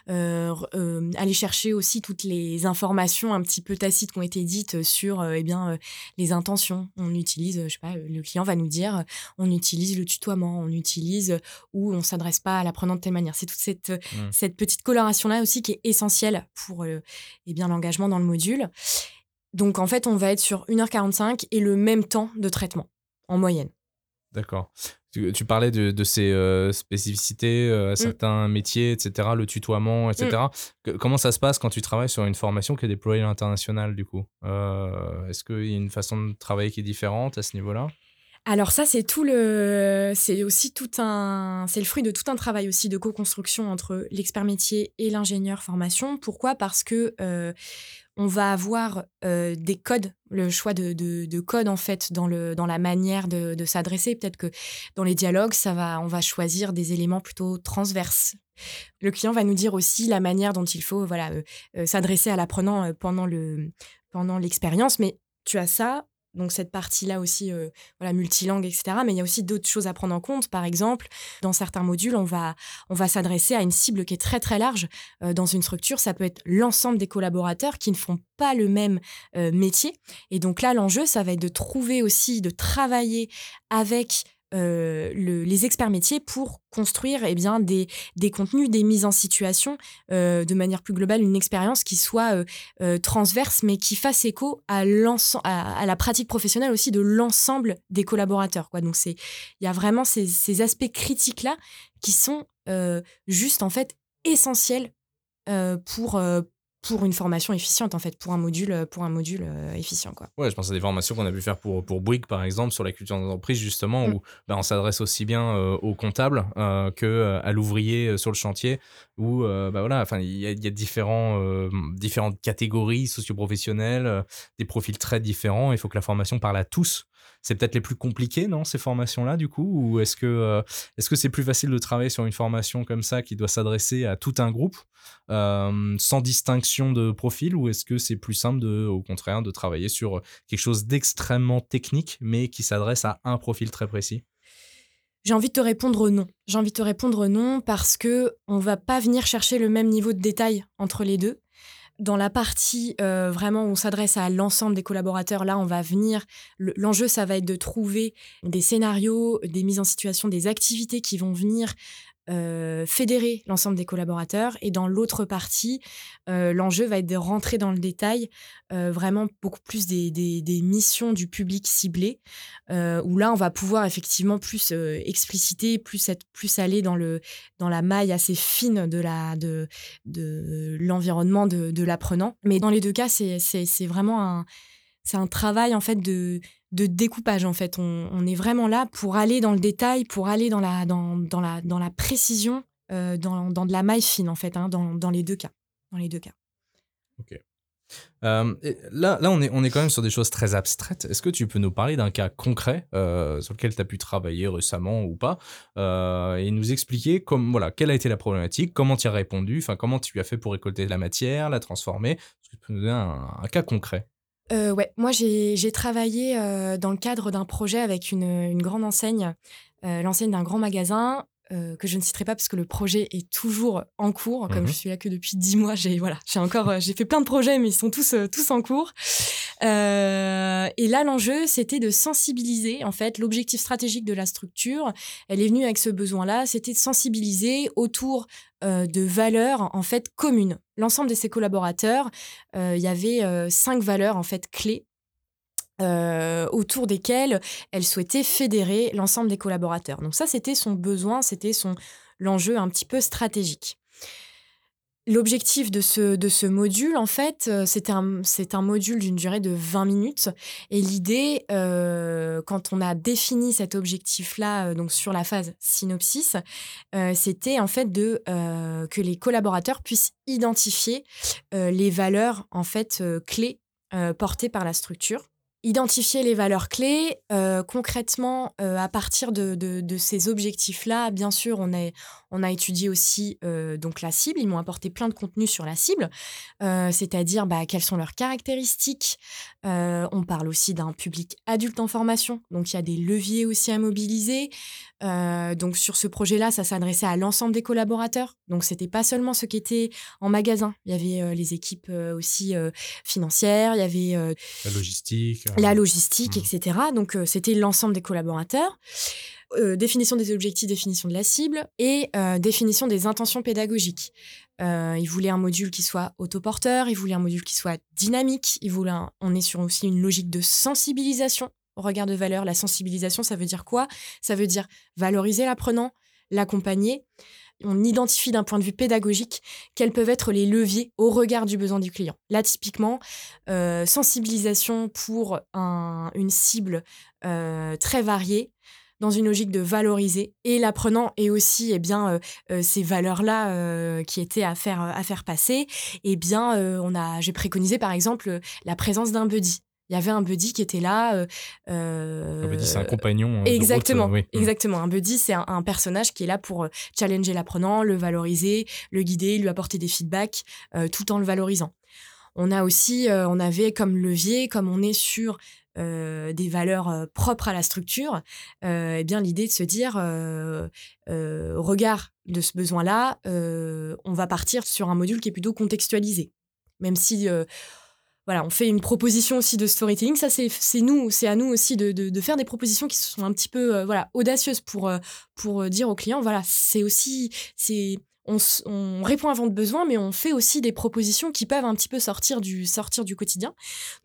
aller chercher aussi toutes les informations un petit peu tacites qui ont été dites sur eh bien les intentions. On utilise, je sais pas, le client va nous dire, on utilise le tutoiement, on utilise ou on s'adresse pas à l'apprenant de manière. C'est toute cette, euh, mmh. cette petite coloration-là aussi qui est essentielle pour euh, eh bien l'engagement dans le module. Donc en fait, on va être sur 1h45 et le même temps de traitement en moyenne. D'accord. Tu, parlais de, ces euh, spécificités à mmh. certains métiers, etc., le tutoiement, etc. Mmh. comment ça se passe quand tu travailles sur une formation qui est déployée à l'international, du coup? Est-ce qu'il y a une façon de travailler qui est différente à ce niveau-là? Alors ça, c'est tout le, c'est aussi tout un, c'est le fruit de tout un travail aussi de co-construction entre l'expert métier et l'ingénieur formation. Pourquoi? Parce que euh, on va avoir euh, des codes, le choix de, de, codes en fait dans, le, dans la manière de, de s'adresser. Peut-être que dans les dialogues, ça va, on va choisir des éléments plutôt transverses. Le client va nous dire aussi la manière dont il faut voilà, euh, s'adresser à l'apprenant pendant, le, pendant l'expérience. Mais tu as ça, donc cette partie-là aussi, euh, voilà, multilingue, etc. Mais il y a aussi d'autres choses à prendre en compte. Par exemple, dans certains modules, on va, on va s'adresser à une cible qui est très très large. Euh, dans une structure, ça peut être l'ensemble des collaborateurs qui ne font pas le même euh, métier. Et donc là, l'enjeu, ça va être de trouver aussi, de travailler avec euh, les experts métiers pour construire eh bien, des, des contenus, des mises en situation, euh, de manière plus globale, une expérience qui soit euh, transverse, mais qui fasse écho à, à, la pratique professionnelle aussi de l'ensemble des collaborateurs. Quoi. Donc, il y a vraiment ces, ces aspects critiques-là qui sont juste, en fait, essentiels pour, pour une formation efficiente en fait pour un module euh, pour un module euh, efficient quoi. Ouais, je pense à des formations qu'on a pu faire pour pour Bouygues par exemple sur la culture d'entreprise justement mm. où bah, on s'adresse aussi bien euh, aux comptables que à l'ouvrier sur le chantier où bah voilà enfin il y, a, y a différents différentes catégories socioprofessionnelles, des profils très différents, il faut que la formation parle à tous c'est peut-être les plus compliqués, non, ces formations-là, du coup Ou est-ce que euh, que c'est plus facile de travailler sur une formation comme ça qui doit s'adresser à tout un groupe euh, sans distinction de profil Ou est-ce que c'est plus simple, de, au contraire, de travailler sur quelque chose d'extrêmement technique, mais qui s'adresse à un profil très précis? J'ai envie de te répondre non. J'ai envie de te répondre non parce que on va pas venir chercher le même niveau de détail entre les deux. Dans la partie euh, vraiment où on s'adresse à l'ensemble des collaborateurs, là, on va venir. L'enjeu, ça va être de trouver des scénarios, des mises en situation, des activités qui vont venir fédérer l'ensemble des collaborateurs. Et dans l'autre partie, l'enjeu va être de rentrer dans le détail vraiment beaucoup plus des, missions du public ciblé, où là, on va pouvoir effectivement plus expliciter, plus être plus aller dans, le, dans la maille assez fine de de, de l'environnement de, l'apprenant. Mais dans les deux cas, c'est vraiment un un travail en fait de, de découpage en fait. On, est vraiment là pour aller dans le détail, pour aller dans la, dans, dans la, dans la précision, euh, dans, dans, de la maille fine en fait, hein, dans, dans, les deux cas. Dans les deux cas. Ok. Euh, là, là on, est, on est quand même sur des choses très abstraites. Est-ce que tu peux nous parler d'un cas concret euh, sur lequel tu as pu travailler récemment ou pas et nous expliquer comme, voilà, quelle a été la problématique, comment tu as répondu, comment tu as fait pour récolter la matière, la transformer? Est-ce que tu peux nous donner un cas concret? Euh, ouais, moi j'ai travaillé euh, dans le cadre d'un projet avec une, grande enseigne, euh, l'enseigne d'un grand magasin euh, que je ne citerai pas parce que le projet est toujours en cours. Comme je mhm. suis là que depuis dix mois, j'ai voilà, j'ai encore euh, j'ai fait plein de projets, mais ils sont tous euh, tous en cours. et là, l'enjeu, c'était de sensibiliser. En fait, l'objectif stratégique de la structure, elle est venue avec ce besoin-là, c'était de sensibiliser autour de valeurs en fait communes. L'ensemble de ses collaborateurs, il y avait cinq valeurs en fait clés euh, autour desquels elle souhaitait fédérer l'ensemble des collaborateurs. Donc ça, c'était son besoin, c'était son l'enjeu un petit peu stratégique. L'objectif de ce, de ce module, en fait, euh, c'est un, un module d'une durée de 20 minutes. Et l'idée, euh, quand on a défini cet objectif-là, donc sur la phase synopsis, c'était en fait de, que les collaborateurs puissent identifier les valeurs en fait clés portées par la structure identifier les valeurs clés. Euh, concrètement, euh, à partir de, de, ces objectifs-là, bien sûr, on a, on a étudié aussi euh, donc la cible. Ils m'ont apporté plein de contenu sur la cible, c'est-à-dire bah, quelles sont leurs caractéristiques. on parle aussi d'un public adulte en formation, donc il y a des leviers aussi à mobiliser. donc sur ce projet-là, ça s'adressait à l'ensemble des collaborateurs. Donc c'était pas seulement ceux qui étaient en magasin. Il y avait les équipes aussi financières, il y avait la logistique la logistique, mmh. etc. Donc, euh, c'était l'ensemble des collaborateurs. Euh, définition des objectifs, définition de la cible et euh, définition des intentions pédagogiques. il voulait un module qui soit autoporteur, il voulait un module qui soit dynamique, il voulait on est sur aussi une logique de sensibilisation au regard de valeur. La sensibilisation, ça veut dire quoi? Ça veut dire valoriser l'apprenant, l'accompagner, on identifie d'un point de vue pédagogique quels peuvent être les leviers au regard du besoin du client. Là, typiquement, euh, sensibilisation pour une cible euh, très variée dans une logique de valoriser et l'apprenant et aussi eh euh, ces valeurs là qui étaient à faire passer eh on a j'ai préconisé par exemple la présence d'un buddy il y avait un buddy qui était là. Euh, un buddy, c'est un compagnon. Exactement, de route, oui. exactement. Un buddy, c'est un, personnage qui est là pour challenger l'apprenant, le valoriser, le guider, lui apporter des feedbacks, tout en le valorisant. On a aussi, on avait comme levier, comme on est sur des valeurs propres à la structure, eh bien l'idée de se dire, au regard de ce besoin-là, on va partir sur un module qui est plutôt contextualisé. Même si voilà, on fait une proposition aussi de storytelling. Ça, c'est nous, c'est à nous aussi de, de, faire des propositions qui sont un petit peu euh, voilà audacieuses pour euh, pour euh, dire aux clients voilà, c'est aussi c'est on, on, répond à votre besoin, mais on fait aussi des propositions qui peuvent un petit peu sortir du sortir du quotidien.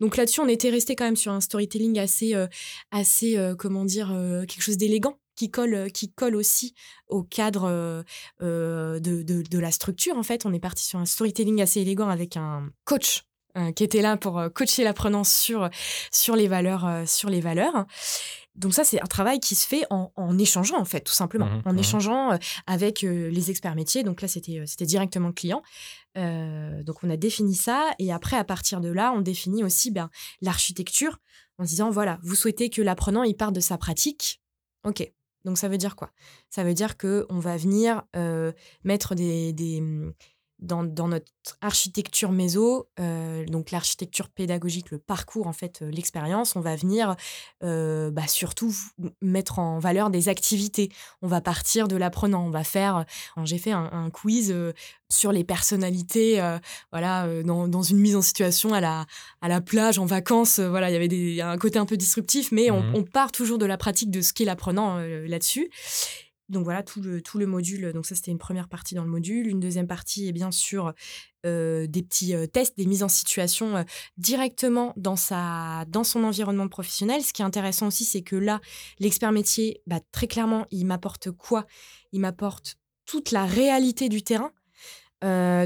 Donc là-dessus, on était resté quand même sur un storytelling assez assez comment dire quelque chose d'élégant qui colle, qui colle aussi au cadre de, de, de, la structure. En fait, on est parti sur un storytelling assez élégant avec un coach qui était là pour euh, coacher l'apprenant sur, sur, les valeurs, euh, sur les valeurs. Donc ça, c'est un travail qui se fait en, en échangeant, en fait, tout simplement. Mmh en mmh échangeant avec les experts métiers. Donc là, c'était directement le client. donc on a défini ça. Et après, à partir de là, on définit aussi ben, l'architecture en disant, voilà, vous souhaitez que l'apprenant, il parte de sa pratique. OK. Donc ça veut dire quoi? Ça veut dire qu'on va venir mettre des, des dans, dans, notre architecture méso, euh, donc l'architecture pédagogique, le parcours, en fait, euh, l'expérience, on va venir euh, bah, surtout mettre en valeur des activités. On va partir de l'apprenant, on va faire, j'ai fait un, quiz sur les personnalités, voilà, dans, dans, une mise en situation à la, à la plage, en vacances, voilà, il y avait des, un côté un peu disruptif, mais on, mmh on, part toujours de la pratique de ce qu'est l'apprenant là-dessus. Donc voilà, tout le, tout le module. Donc ça, c'était une première partie dans le module. Une deuxième partie est bien sûr des petits tests, des mises en situation directement dans, sa, dans son environnement professionnel. Ce qui est intéressant aussi, c'est que là, l'expert métier, bah, très clairement, il m'apporte quoi? Il m'apporte toute la réalité du terrain,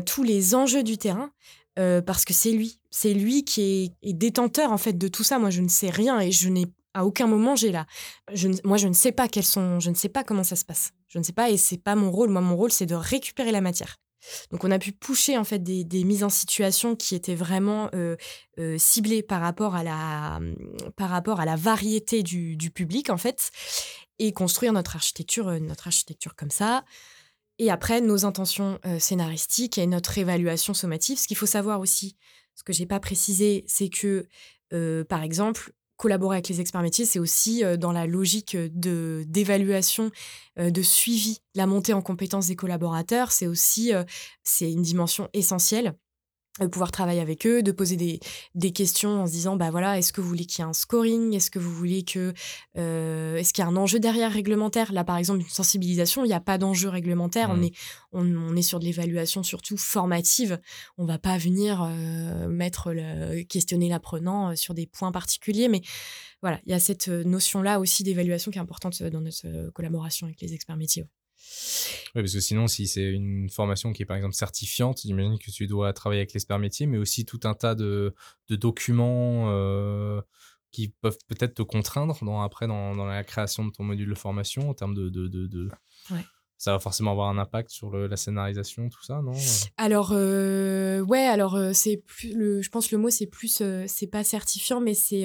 tous les enjeux du terrain. parce que c'est lui, c'est lui qui est, est, détenteur en fait de tout ça. Moi, je ne sais rien et je n'ai à aucun moment j'ai là. Moi, je ne sais pas quels sont, je ne sais pas comment ça se passe. Je ne sais pas et c'est pas mon rôle. Moi, mon rôle, c'est de récupérer la matière. Donc, on a pu pousser en fait des, des mises en situation qui étaient vraiment euh, euh, ciblées par rapport à la, par rapport à la variété du, du public en fait, et construire notre architecture, euh, notre architecture comme ça. Et après, nos intentions scénaristiques et notre évaluation sommative. Ce qu'il faut savoir aussi, ce que j'ai pas précisé, c'est que par exemple, collaborer avec les experts métiers, c'est aussi dans la logique de d'évaluation, de suivi, la montée en compétences des collaborateurs. C'est aussi c'est une dimension essentielle de pouvoir travailler avec eux, de poser des, des questions en se disant bah voilà est-ce que vous voulez qu'il y ait un scoring, est-ce que vous voulez que euh, est-ce qu'il y a un enjeu derrière réglementaire? Là par exemple une sensibilisation il n'y a pas d'enjeu réglementaire. On mmh. est on, est sur de l'évaluation surtout formative. On va pas venir euh, mettre le, questionner l'apprenant euh, sur des points particuliers. Mais voilà il y a cette notion là aussi d'évaluation qui est importante dans notre collaboration avec les experts métiers. Oui, parce que sinon, si c'est une formation qui est par exemple certifiante, j'imagine que tu dois travailler avec l'expert métier, mais aussi tout un tas de, de documents euh, qui peuvent peut-être te contraindre dans, après dans, dans, la création de ton module de formation en termes de. de, de, Ça va forcément avoir un impact sur le, la scénarisation, tout ça, non? Alors, euh, ouais, alors euh, c'est plus. Le, je pense que le mot, c'est plus. c'est pas certifiant, mais c'est.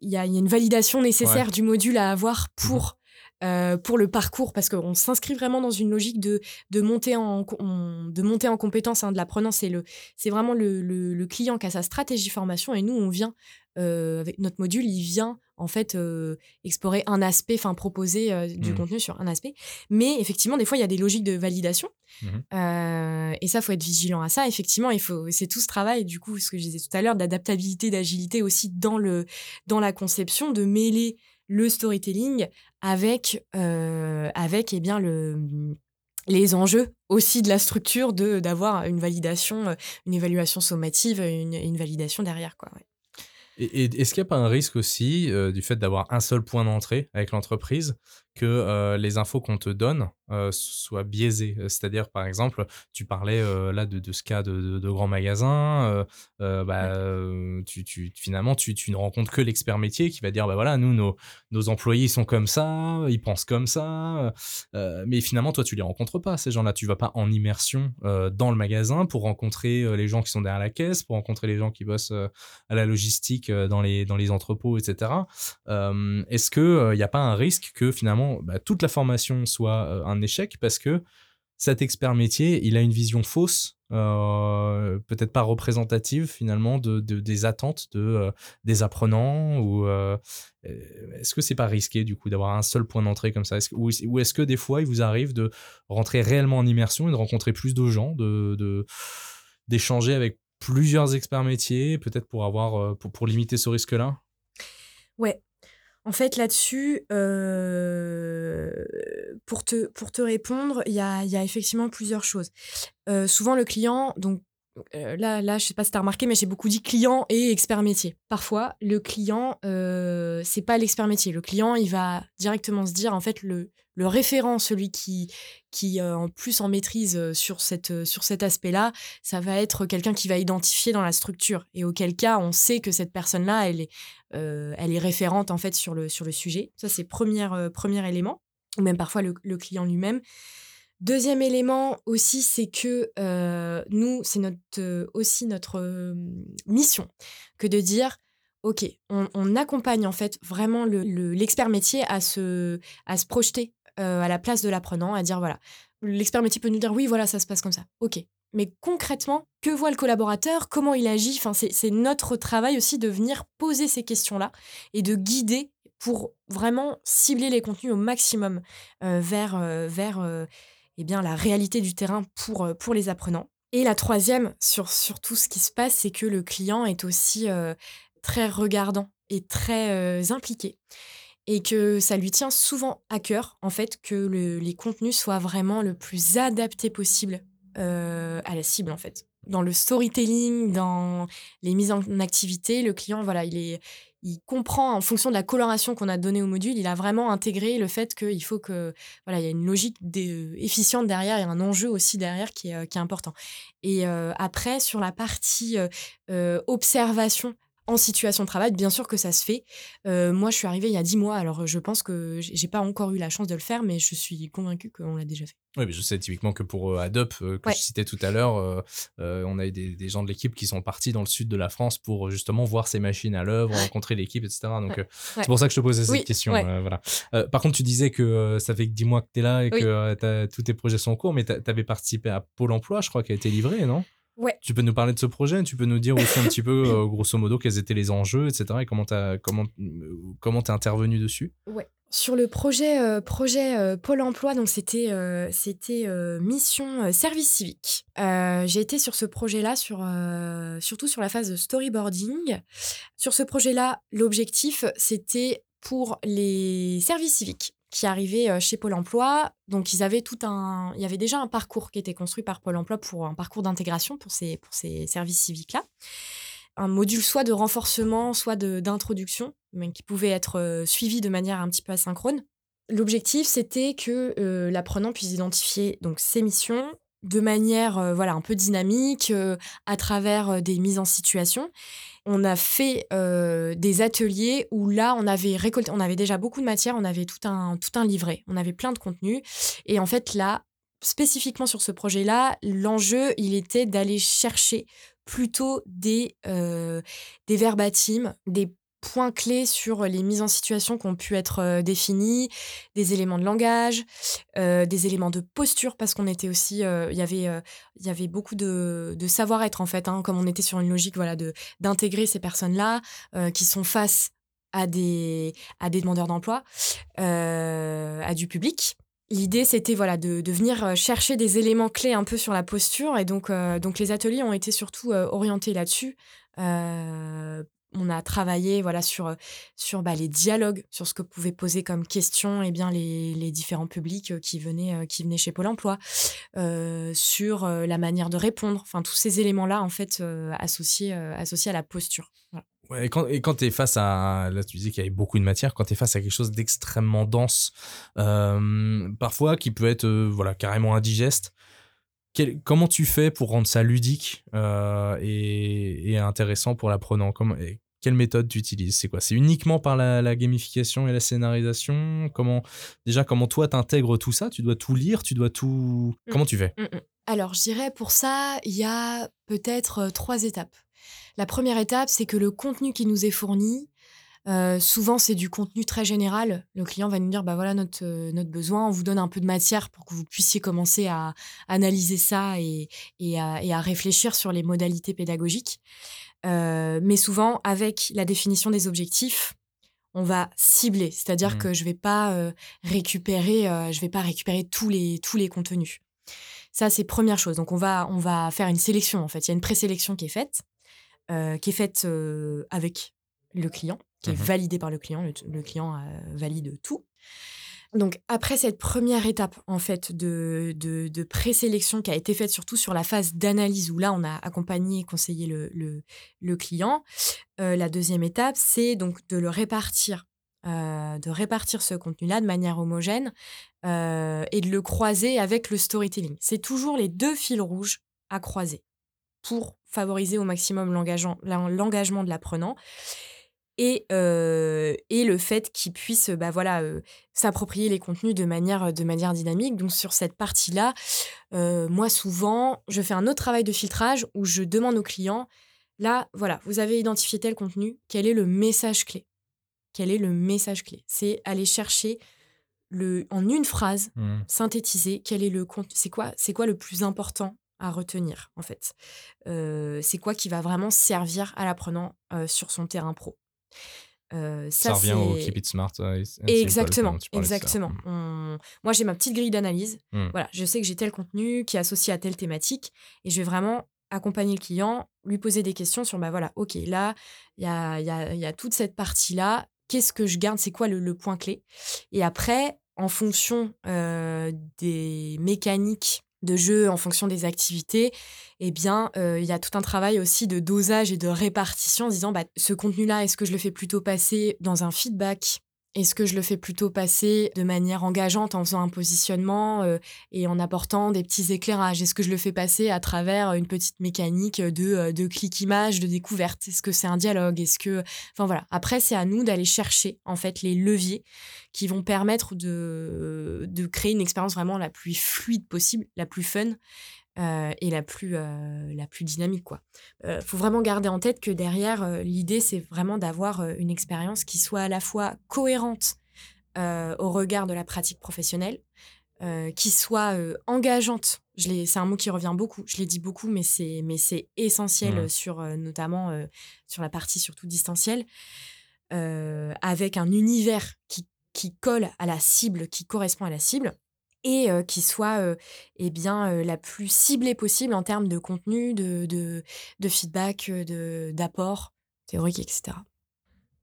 Il y, a, y, a, une validation nécessaire du module à avoir mmh pour. Euh, pour le parcours, parce qu'on s'inscrit vraiment dans une logique de, de, monter, en, de monter en compétence hein, de l'apprenant. C'est, le, c'est vraiment le, le, client qui a sa stratégie formation et nous, on vient, euh, avec notre module, il vient en fait euh, explorer un aspect, enfin proposer du mmh. contenu sur un aspect. Mais effectivement, des fois, il y a des logiques de validation. Mmh et ça, faut être vigilant à ça. Effectivement, il faut, c'est tout ce travail, du coup, ce que je disais tout à l'heure, d'adaptabilité, d'agilité aussi dans, le, dans la conception, de mêler le storytelling avec, euh, avec eh bien, le, les enjeux aussi de la structure de d'avoir une validation, euh, une évaluation sommative, une, une validation derrière. Quoi, Et, est-ce qu'il n'y a pas un risque aussi euh, du fait d'avoir un seul point d'entrée avec l'entreprise que les infos qu'on te donne euh, soit biaisé. Euh, c'est-à-dire, par exemple, tu parlais euh, là de, de, ce cas de, de, grands magasins. bah, tu, tu, finalement, tu, tu, ne rencontres que l'expert métier qui va dire bah voilà, nous, nos, nos employés sont comme ça, ils pensent comme ça. mais finalement, toi, tu les rencontres pas, ces gens-là. Tu vas pas en immersion dans le magasin pour rencontrer les gens qui sont derrière la caisse, pour rencontrer les gens qui bossent à la logistique dans, les, dans les entrepôts, etc. Est-ce qu'il n'y a pas un risque que finalement bah, toute la formation soit un échec parce que cet expert métier, il a une vision fausse, euh, peut-être pas représentative finalement de, des attentes de, euh, des apprenants ou euh, est-ce que c'est pas risqué du coup d'avoir un seul point d'entrée comme ça? Ou, est-ce que des fois il vous arrive de rentrer réellement en immersion et de rencontrer plus de gens, de d'échanger avec plusieurs experts métiers, peut-être pour avoir pour, pour limiter ce risque-là? Ouais, en fait, là-dessus, euh, pour, te, répondre, il y a, y a, effectivement plusieurs choses. Euh, souvent, le client, donc euh, là, là, je sais pas si tu as remarqué, mais j'ai beaucoup dit client et expert métier. Parfois, le client, euh, c'est pas l'expert métier. Le client, il va directement se dire, en fait, le, référent, celui qui, euh, en plus en maîtrise euh, sur, cet aspect-là, ça va être quelqu'un qui va identifier dans la structure et auquel cas on sait que cette personne-là, elle est, référente en fait sur le, sujet. Ça, c'est premier, premier élément, ou même parfois le client lui-même. Deuxième élément aussi, c'est que nous, c'est notre, aussi notre mission que de dire Ok, on, accompagne en fait vraiment l'expert le, métier à se, à se projeter euh, à la place de l'apprenant, à dire voilà, l'expert métier peut nous dire oui, voilà, ça se passe comme ça. Ok. Mais concrètement, que voit le collaborateur? Comment il agit? Enfin, C'est notre travail aussi de venir poser ces questions-là et de guider pour vraiment cibler les contenus au maximum euh, vers, euh, vers eh bien, la réalité du terrain pour, pour les apprenants. Et la troisième, sur, sur tout ce qui se passe, c'est que le client est aussi très regardant et très impliqué. et que ça lui tient souvent à cœur, en fait, que les contenus soient vraiment le plus adaptés possible euh, à la cible, en fait. Dans le storytelling, dans les mises en activité, le client, voilà, il est, il comprend en fonction de la coloration qu'on a donnée au module, il a vraiment intégré le fait qu'il faut que voilà, il y a une logique efficiente derrière, il y a un enjeu aussi derrière qui est, euh, qui est important. Et euh, après sur la partie observation en situation de travail, bien sûr que ça se fait. Euh, moi, je suis arrivée il y a dix mois, alors je pense que j'ai pas encore eu la chance de le faire, mais je suis convaincue qu'on l'a déjà fait. Oui, mais je sais typiquement que pour euh, Adobe, euh, que je citais tout à l'heure, on a eu des, gens de l'équipe qui sont partis dans le sud de la France pour justement voir ces machines à l'œuvre, rencontrer l'équipe, etc. Donc, c'est pour ça que je te posais cette question. voilà. par contre, tu disais que ça fait que dix mois que tu es là et que tous tes projets sont en cours, mais tu avais participé à Pôle emploi, je crois, qui a été livré, non? Tu peux nous parler de ce projet Tu peux nous dire aussi un petit peu, euh, grosso modo, quels étaient les enjeux, etc. et comment tu comment, euh, comment es intervenu dessus? Ouais. Sur le projet, euh, projet Pôle emploi, donc c'était c'était mission service civique. J'ai été sur ce projet-là, sur, surtout sur la phase de storyboarding. Sur ce projet-là, l'objectif, c'était pour les services civiques qui arrivaient chez Pôle Emploi. Donc, ils avaient tout un. Il y avait déjà un parcours qui était construit par Pôle Emploi pour un parcours d'intégration pour ces, pour ces services civiques-là. Un module soit de renforcement, soit d'introduction, mais qui pouvait être suivi de manière un petit peu asynchrone. L'objectif, c'était que l'apprenant puisse identifier donc ses missions de manière voilà un peu dynamique à travers des mises en situation on a fait des ateliers où là, on avait récolté, on avait déjà beaucoup de matière, on avait tout un, tout un livret, on avait plein de contenu. Et en fait, là, spécifiquement sur ce projet-là, l'enjeu, il était d'aller chercher plutôt des, des verbatims, des points clés sur les mises en situation qui ont pu être euh, définies, des éléments de langage, euh, des éléments de posture, parce qu'on était aussi, euh, il y avait, beaucoup de, savoir-être en fait, hein, comme on était sur une logique voilà, de, d'intégrer ces personnes-là qui sont face à des, à des demandeurs d'emploi, à du public. L'idée, c'était voilà de, de, venir chercher des éléments clés un peu sur la posture. Et donc, donc les ateliers ont été surtout orientés là-dessus on a travaillé voilà sur sur bah, les dialogues, sur ce que pouvaient poser comme question et eh bien les, différents publics qui venaient qui venaient chez Pôle Emploi, sur la manière de répondre, enfin tous ces éléments là en fait associés associés à la posture. et quand, tu es face à. Là, tu disais qu'il y avait beaucoup de matière. Quand tu es face à quelque chose d'extrêmement dense, parfois qui peut être voilà, carrément indigeste, comment tu fais pour rendre ça ludique euh, et, intéressant pour l'apprenant? Quelle méthode tu utilises? C'est quoi? C'est uniquement par la, gamification et la scénarisation? Comment déjà comment toi t'intègres tout ça? Tu dois tout lire, tu dois tout. Mmh. Comment tu fais? Mmh, mmh. Alors je dirais pour ça il y a peut-être euh, trois étapes. La première étape c'est que le contenu qui nous est fourni, euh, souvent, c'est du contenu très général. Le client va nous dire, bah voilà notre, euh, notre besoin, on vous donne un peu de matière pour que vous puissiez commencer à analyser ça et, et, à, réfléchir sur les modalités pédagogiques. Euh, mais souvent, avec la définition des objectifs, on va cibler, c'est-à-dire mmh. que je vais pas récupérer, je vais pas récupérer tous les tous les contenus. Ça, c'est première chose. Donc, on va on va faire une sélection. En fait, il y a une présélection qui est faite, qui est faite avec le client qui est mmh validé par le client. Le, client euh, valide tout. Donc après cette première étape en fait de, de, présélection qui a été faite surtout sur la phase d'analyse où là on a accompagné et conseillé le, le, client, euh, la deuxième étape c'est donc de le répartir, euh, de répartir ce contenu-là de manière homogène et de le croiser avec le storytelling. C'est toujours les deux fils rouges à croiser pour favoriser au maximum l'engagement de l'apprenant et, et le fait qu'ils puissent bah, voilà, s'approprier les contenus de manière, de manière dynamique. Donc sur cette partie-là, moi souvent, je fais un autre travail de filtrage où je demande aux clients, là, voilà, vous avez identifié tel contenu, quel est le message clé? Quel est le message clé? C'est aller chercher le, en une phrase, mmh. synthétiser quel est le c'est quoi, c'est quoi le plus important à retenir en fait? c'est quoi qui va vraiment servir à l'apprenant sur son terrain pro? Euh, ça, revient au Keep It Smart. Exactement, exactement. Mmh. Moi, j'ai ma petite grille d'analyse. Mmh. Voilà, je sais que j'ai tel contenu qui est associé à telle thématique et je vais vraiment accompagner le client, lui poser des questions sur, bah voilà, ok, là, il y a, y, a, y a toute cette partie-là. qu'est-ce que je garde, c'est quoi le, point clé? Et après, en fonction des mécaniques de jeu, en fonction des activités, eh bien, il y a tout un travail aussi de dosage et de répartition en disant, bah, ce contenu-là, est-ce que je le fais plutôt passer dans un feedback est-ce que je le fais plutôt passer de manière engageante en faisant un positionnement euh, et en apportant des petits éclairages? Est-ce que je le fais passer à travers une petite mécanique de, euh, de clic-image, de découverte? Est-ce que c'est un dialogue? Est-ce que... Enfin voilà. Après, c'est à nous d'aller chercher en fait les leviers qui vont permettre de, de créer une expérience vraiment la plus fluide possible, la plus fun euh, et la plus, euh, la plus dynamique. Il euh, faut vraiment garder en tête que derrière, l'idée, c'est vraiment d'avoir une expérience qui soit à la fois cohérente au regard de la pratique professionnelle, qui soit engageante. C'est un mot qui revient beaucoup, je l'ai dit beaucoup, mais c'est essentiel, mmh. sur, notamment sur la partie surtout distancielle, avec un univers qui, qui colle à la cible, qui correspond à la cible et qui soit eh bien, la plus ciblée possible en termes de contenu, de, de, de feedback, d'apport théorique, etc.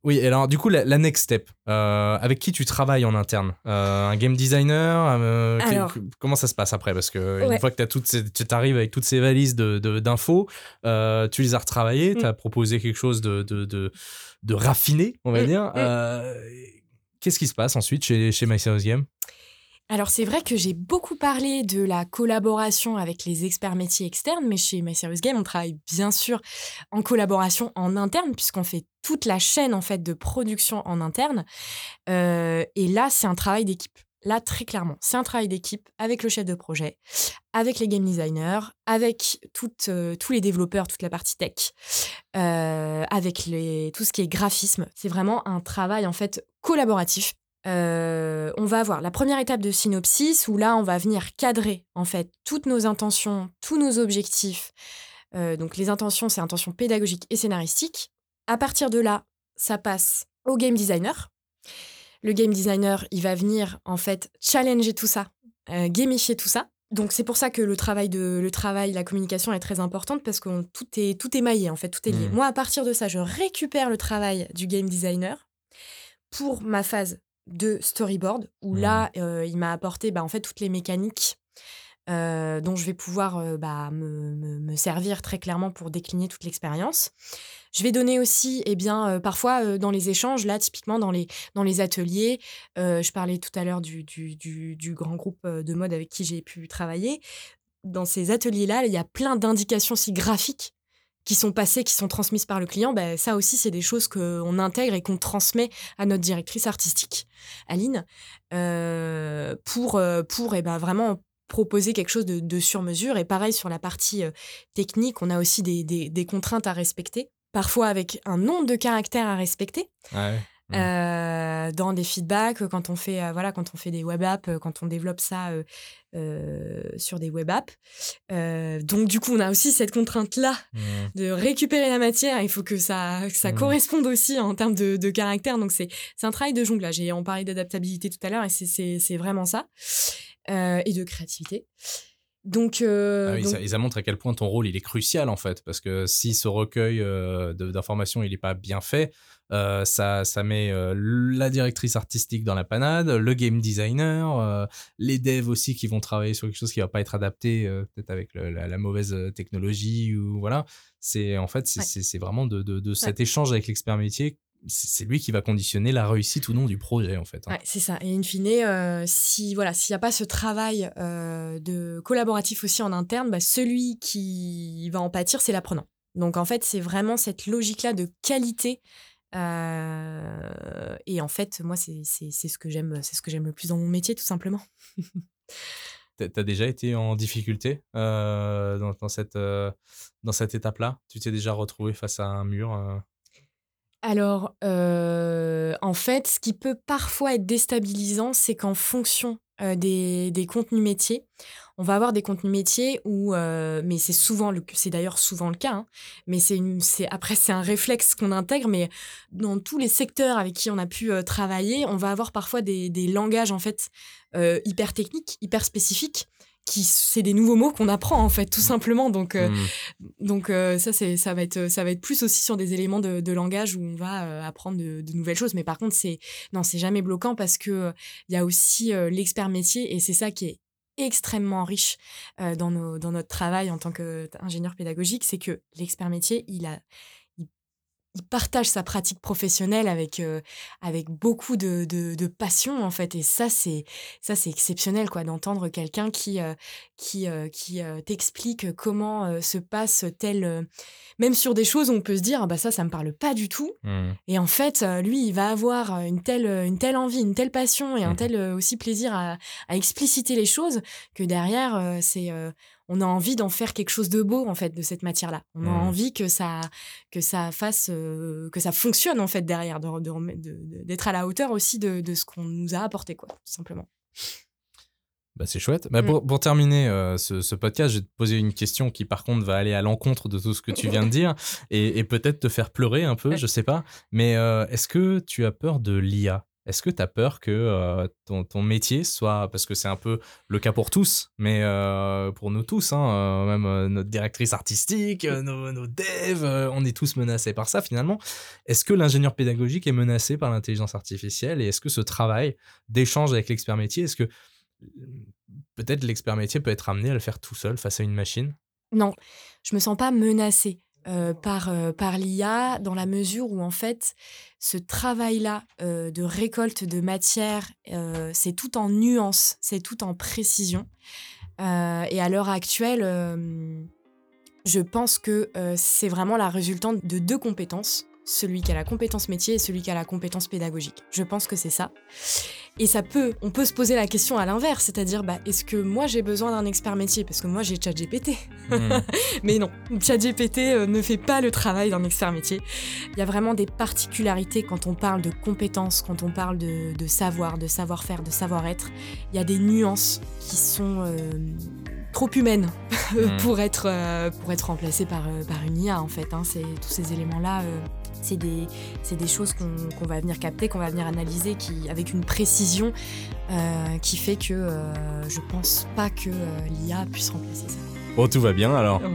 Oui, alors du coup, la, next step, avec qui tu travailles en interne? Un game designer Comment ça se passe après? Parce que une fois que tu arrives avec toutes ces valises d'infos, de, tu les as retravaillées, mmh. tu as proposé quelque chose de, de, de, raffiné, on va mmh, dire. Mmh. Qu'est-ce qui se passe ensuite chez, chez My Game? Alors c'est vrai que j'ai beaucoup parlé de la collaboration avec les experts métiers externes, mais chez My Serious Game, on travaille bien sûr en collaboration en interne, puisqu'on fait toute la chaîne en fait de production en interne. Euh, et là, c'est un travail d'équipe. Là, très clairement, c'est un travail d'équipe avec le chef de projet, avec les game designers, avec euh, tous les développeurs, toute la partie tech, euh, avec tout ce qui est graphisme. C'est vraiment un travail en fait collaboratif euh, on va avoir la première étape de synopsis où là, on va venir cadrer en fait toutes nos intentions, tous nos objectifs. Euh, donc les intentions, c'est intentions pédagogiques et scénaristiques. À partir de là, ça passe au game designer. Le game designer, il va venir en fait challenger tout ça, euh, gamifier tout ça. Donc c'est pour ça que le travail de le travail, la communication est très importante parce que tout est tout est maillé en fait, tout est lié. Mmh. Moi à partir de ça, je récupère le travail du game designer pour ma phase de storyboard où mmh. là, il m'a apporté bah, en fait toutes les mécaniques dont je vais pouvoir bah, me, servir très clairement pour décliner toute l'expérience. Je vais donner aussi, eh bien, parfois dans les échanges, là, typiquement dans les, dans les ateliers, je parlais tout à l'heure du, du, du, grand groupe de mode avec qui j'ai pu travailler. Dans ces ateliers-là, il y a plein d'indications aussi graphiques qui sont passées, qui sont transmises par le client, ben, ça aussi, c'est des choses qu'on intègre et qu'on transmet à notre directrice artistique, Aline, euh, pour, euh, pour eh ben, vraiment proposer quelque chose de, sur mesure. Et pareil, sur la partie euh, technique, on a aussi des, des, contraintes à respecter, parfois avec un nombre de caractères à respecter. Euh, dans des feedbacks, quand on fait, euh, voilà, quand on fait des web apps, euh, quand on développe ça sur des web apps. donc, du coup, on a aussi cette contrainte-là mmh. de récupérer la matière. Il faut que ça, ça mmh. corresponde aussi en termes de, de caractère. Donc, c'est un travail de jonglage. Et on parlait d'adaptabilité tout à l'heure, et c'est vraiment ça. et de créativité. Donc, ah Ça, ça, montre à quel point ton rôle il est crucial en fait, parce que si ce recueil d'informations il n'est pas bien fait, euh, ça, ça met euh, la directrice artistique dans la panade, le game designer, euh, les devs aussi qui vont travailler sur quelque chose qui va pas être adapté, peut-être avec la, mauvaise technologie ou voilà. C'est en fait c'est vraiment de, de, cet échange avec l'expert métier c'est lui qui va conditionner la réussite ou non du projet en fait. Hein. c'est ça. Et in fine, si voilà, s'il n'y a pas ce travail de collaboratif aussi en interne, bah, celui qui va en pâtir, c'est l'apprenant. Donc en fait, c'est vraiment cette logique-là de qualité euh, et en fait, moi, c'est ce que j'aime, c'est ce que j'aime le plus dans mon métier, tout simplement. T'as déjà été en difficulté euh, dans, cette, euh, dans cette étape-là? Tu t'es déjà retrouvé face à un mur Alors, en fait, ce qui peut parfois être déstabilisant, c'est qu'en fonction des, des, contenus métiers, on va avoir des contenus métiers où, euh, mais c'est souvent le, c'est d'ailleurs souvent le cas, hein, mais c'est c'est après c'est un réflexe qu'on intègre, mais dans tous les secteurs avec qui on a pu euh, travailler, on va avoir parfois des, des langages en fait euh, hyper techniques, hyper spécifiques qui c'est des nouveaux mots qu'on apprend en fait tout simplement donc euh, Hmm. donc euh, ça c'est ça va être ça va être plus aussi sur des éléments de, de langage où on va euh, apprendre de, de nouvelles choses mais par contre c'est non c'est jamais bloquant parce que euh, il y a aussi l'expert métier et c'est ça qui est extrêmement riche euh, dans, dans notre travail en tant qu'ingénieur pédagogique c'est que l'expert métier il a il, partage sa pratique professionnelle avec euh, avec beaucoup de, de, de passion en fait et ça c'est ça c'est exceptionnel quoi d'entendre quelqu'un qui euh, qui euh, qui t'explique comment se passe tel même sur des choses où on peut se dire ah bah ça ça me parle pas du tout Hmm. et en fait lui il va avoir une telle une telle envie une telle passion et un Mhm. tel aussi plaisir à, à expliciter les choses que derrière c'est on a envie d'en faire quelque chose de beau en fait de cette matière là on a Mhm. envie que ça que ça fasse euh, que ça fonctionne en fait derrière de- de remettre- de- de- d'être à la hauteur aussi de, ce qu'on nous a apporté quoi tout simplement Bah, c'est chouette. Bah, Mm. pour, pour terminer euh, ce, ce podcast, je vais te poser une question qui, par contre, va aller à l'encontre de tout ce que tu viens de dire et, et peut-être te faire pleurer un peu, je sais pas. Mais euh, est-ce que tu as peur de l'IA Est-ce que tu as peur que euh, ton, ton métier soit, parce que c'est un peu le cas pour tous, mais euh, pour nous tous, hein, euh, même euh, notre directrice artistique, euh, nos, nos devs, euh, on est tous menacés par ça finalement. Est-ce que l'ingénieur pédagogique est menacé par l'intelligence artificielle et est-ce que ce travail d'échange avec l'expert métier, est-ce que peut-être l'expert métier peut être amené à le faire tout seul face à une machine? Non, je me sens pas menacée euh, par, euh, par l'IA dans la mesure où en fait ce travail-là euh, de récolte de matière, c'est tout en nuance, c'est tout en précision. Et à l'heure actuelle, je pense que c'est vraiment la résultante de deux compétences. Celui qui a la compétence métier et celui qui a la compétence pédagogique. Je pense que c'est ça. Et ça peut, on peut se poser la question à l'inverse, c'est-à-dire, bah, est-ce que moi j'ai besoin d'un expert métier? Parce que moi j'ai ChatGPT. Hmm. Mais non, ChatGPT euh, ne fait pas le travail d'un expert métier. Il y a vraiment des particularités quand on parle de compétences, quand on parle de, de savoir, de savoir-faire, de savoir-être. Il y a des nuances qui sont euh, trop humaines Mm. pour, être, euh, pour être remplacées par, par une IA en fait. hein. C'est, tous ces éléments-là, euh, c'est des, c'est des choses qu'on, qu'on va venir capter, qu'on va venir analyser qui, avec une précision euh, qui fait que euh, je pense pas que euh, l'IA puisse remplacer ça. Bon, tout va bien alors.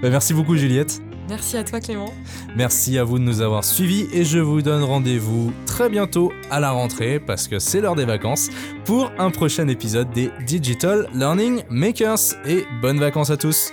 Bah, merci beaucoup Juliette. Merci à toi Clément. Merci à vous de nous avoir suivis et je vous donne rendez-vous très bientôt à la rentrée parce que c'est l'heure des vacances pour un prochain épisode des Digital Learning Makers et bonnes vacances à tous.